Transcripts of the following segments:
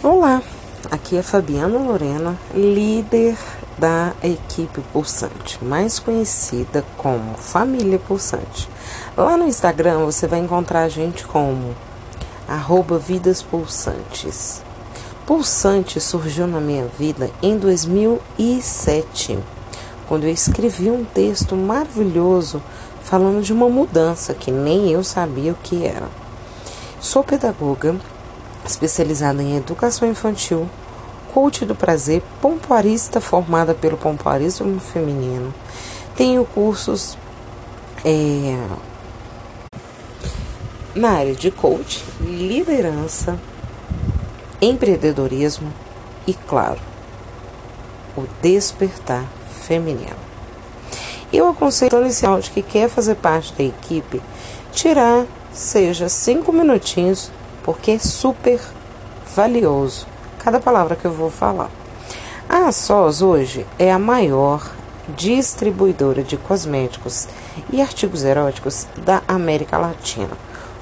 Olá, aqui é Fabiana Lorena, líder da equipe Pulsante, mais conhecida como Família Pulsante. Lá no Instagram você vai encontrar a gente como arroba Vidas Pulsantes. Pulsante surgiu na minha vida em 2007, quando eu escrevi um texto maravilhoso falando de uma mudança que nem eu sabia o que era. Sou pedagoga especializada em educação infantil, coach do prazer, pompoarista formada pelo pompoarismo feminino. Tenho cursos é, na área de coach, liderança, empreendedorismo e, claro, o despertar feminino. Eu aconselho nesse áudio que quer fazer parte da equipe tirar, seja cinco minutinhos porque é super valioso cada palavra que eu vou falar. A SOS hoje é a maior distribuidora de cosméticos e artigos eróticos da América Latina,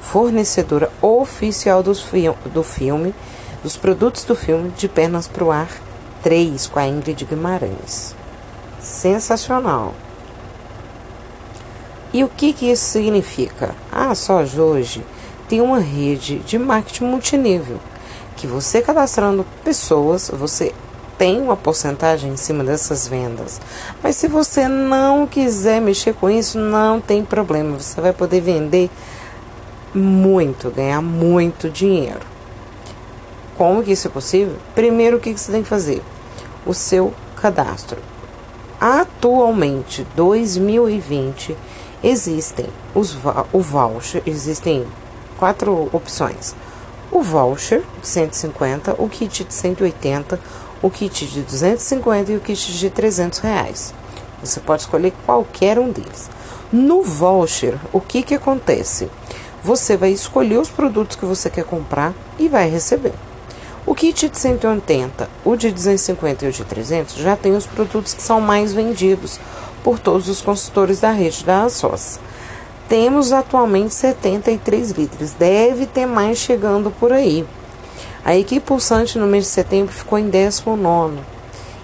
fornecedora oficial dos fi do filme, dos produtos do filme De Pernas pro Ar 3 com a Ingrid Guimarães. Sensacional! E o que, que isso significa? A SOS hoje tem uma rede de marketing multinível, que você cadastrando pessoas, você tem uma porcentagem em cima dessas vendas. Mas se você não quiser mexer com isso, não tem problema. Você vai poder vender muito, ganhar muito dinheiro. Como que isso é possível? Primeiro, o que você tem que fazer? O seu cadastro. Atualmente, 2020, existem os o voucher, existem quatro opções. O voucher de 150, o kit de 180, o kit de 250 e o kit de 300 reais. Você pode escolher qualquer um deles. No voucher, o que, que acontece? Você vai escolher os produtos que você quer comprar e vai receber. O kit de 180, o de 250 e o de 300 já tem os produtos que são mais vendidos por todos os consultores da rede da ASOS. Temos atualmente 73 litros, deve ter mais chegando por aí. A equipe pulsante no mês de setembro ficou em 19.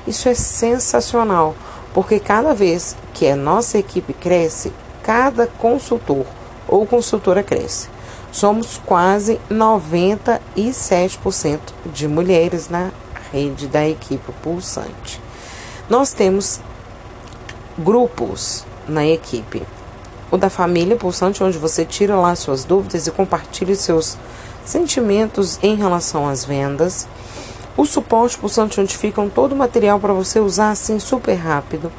Isso é sensacional, porque cada vez que a nossa equipe cresce, cada consultor ou consultora cresce. Somos quase 97% de mulheres na rede da equipe pulsante. Nós temos grupos na equipe o da família pulsante, onde você tira lá suas dúvidas e compartilha seus sentimentos em relação às vendas. O suporte pulsante, onde ficam todo o material para você usar assim super rápido.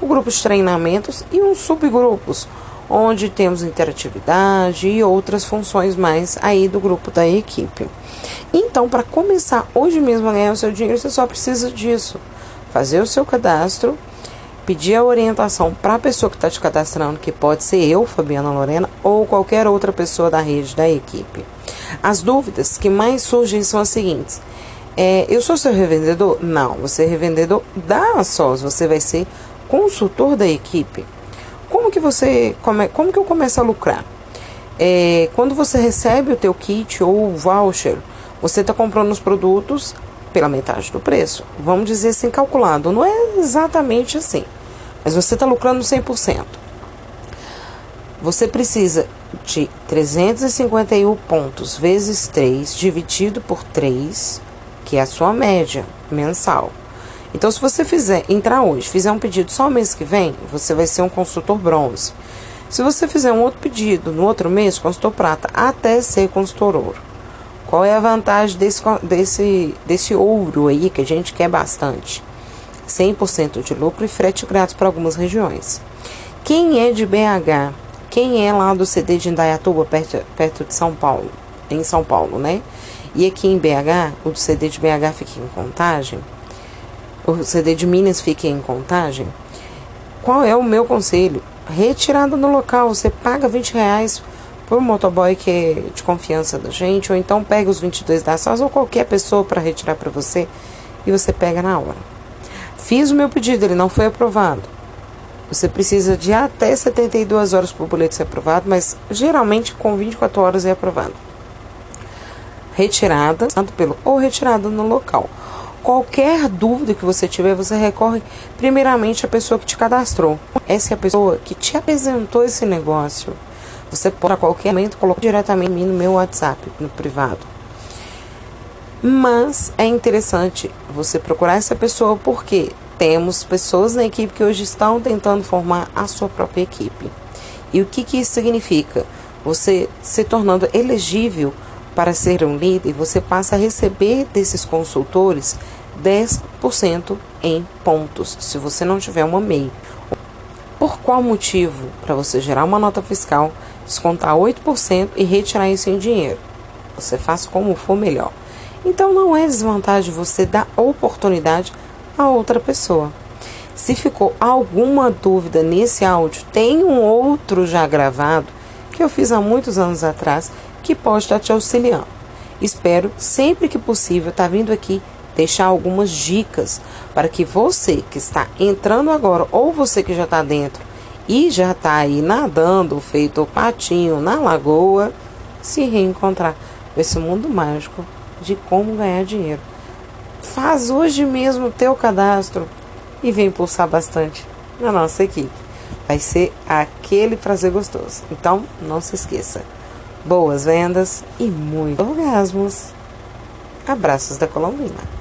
O grupo de treinamentos e uns subgrupos, onde temos interatividade e outras funções mais aí do grupo da equipe. Então, para começar hoje mesmo a ganhar o seu dinheiro, você só precisa disso. Fazer o seu cadastro pedir a orientação para a pessoa que está te cadastrando, que pode ser eu, Fabiana Lorena, ou qualquer outra pessoa da rede da equipe. As dúvidas que mais surgem são as seguintes: é, eu sou seu revendedor? Não, você é revendedor da SOS, você vai ser consultor da equipe. Como que você come, como que eu começo a lucrar? É, quando você recebe o teu kit ou o voucher, você está comprando os produtos pela metade do preço. Vamos dizer assim, calculado. Não é exatamente assim mas você está lucrando 100%. Você precisa de 351 pontos vezes 3 dividido por 3, que é a sua média mensal. Então, se você fizer entrar hoje, fizer um pedido só mês que vem, você vai ser um consultor bronze. Se você fizer um outro pedido no outro mês, consultor prata, até ser consultor ouro. Qual é a vantagem desse, desse, desse ouro aí que a gente quer bastante? 100% de lucro e frete grátis para algumas regiões. Quem é de BH? Quem é lá do CD de Indaiatuba, perto, perto de São Paulo? Em São Paulo, né? E aqui em BH, o CD de BH fica em contagem? O CD de Minas fica em contagem? Qual é o meu conselho? Retirada no local. Você paga 20 reais por um motoboy que é de confiança da gente, ou então pega os 22 da SAS ou qualquer pessoa para retirar para você e você pega na hora. Fiz o meu pedido, ele não foi aprovado. Você precisa de até 72 horas para o boleto ser aprovado, mas geralmente com 24 horas é aprovado. retirada, tanto pelo ou retirada no local. Qualquer dúvida que você tiver, você recorre primeiramente à pessoa que te cadastrou. Essa é a pessoa que te apresentou esse negócio. Você pode a qualquer momento colocar diretamente no meu WhatsApp, no privado. Mas é interessante você procurar essa pessoa porque temos pessoas na equipe que hoje estão tentando formar a sua própria equipe. E o que, que isso significa? Você se tornando elegível para ser um líder, você passa a receber desses consultores 10% em pontos, se você não tiver uma MEI. Por qual motivo? Para você gerar uma nota fiscal, descontar 8% e retirar isso em dinheiro. Você faz como for melhor. Então não é desvantagem você dar oportunidade a outra pessoa. Se ficou alguma dúvida nesse áudio, tem um outro já gravado que eu fiz há muitos anos atrás que pode estar te auxiliando. Espero sempre que possível estar tá vindo aqui deixar algumas dicas para que você que está entrando agora ou você que já está dentro e já está aí nadando, feito patinho na lagoa, se reencontrar com esse mundo mágico de como ganhar dinheiro. Faz hoje mesmo o teu cadastro e vem pulsar bastante na nossa equipe. Vai ser aquele prazer gostoso. Então, não se esqueça. Boas vendas e muitos orgasmos. Abraços da Colombina.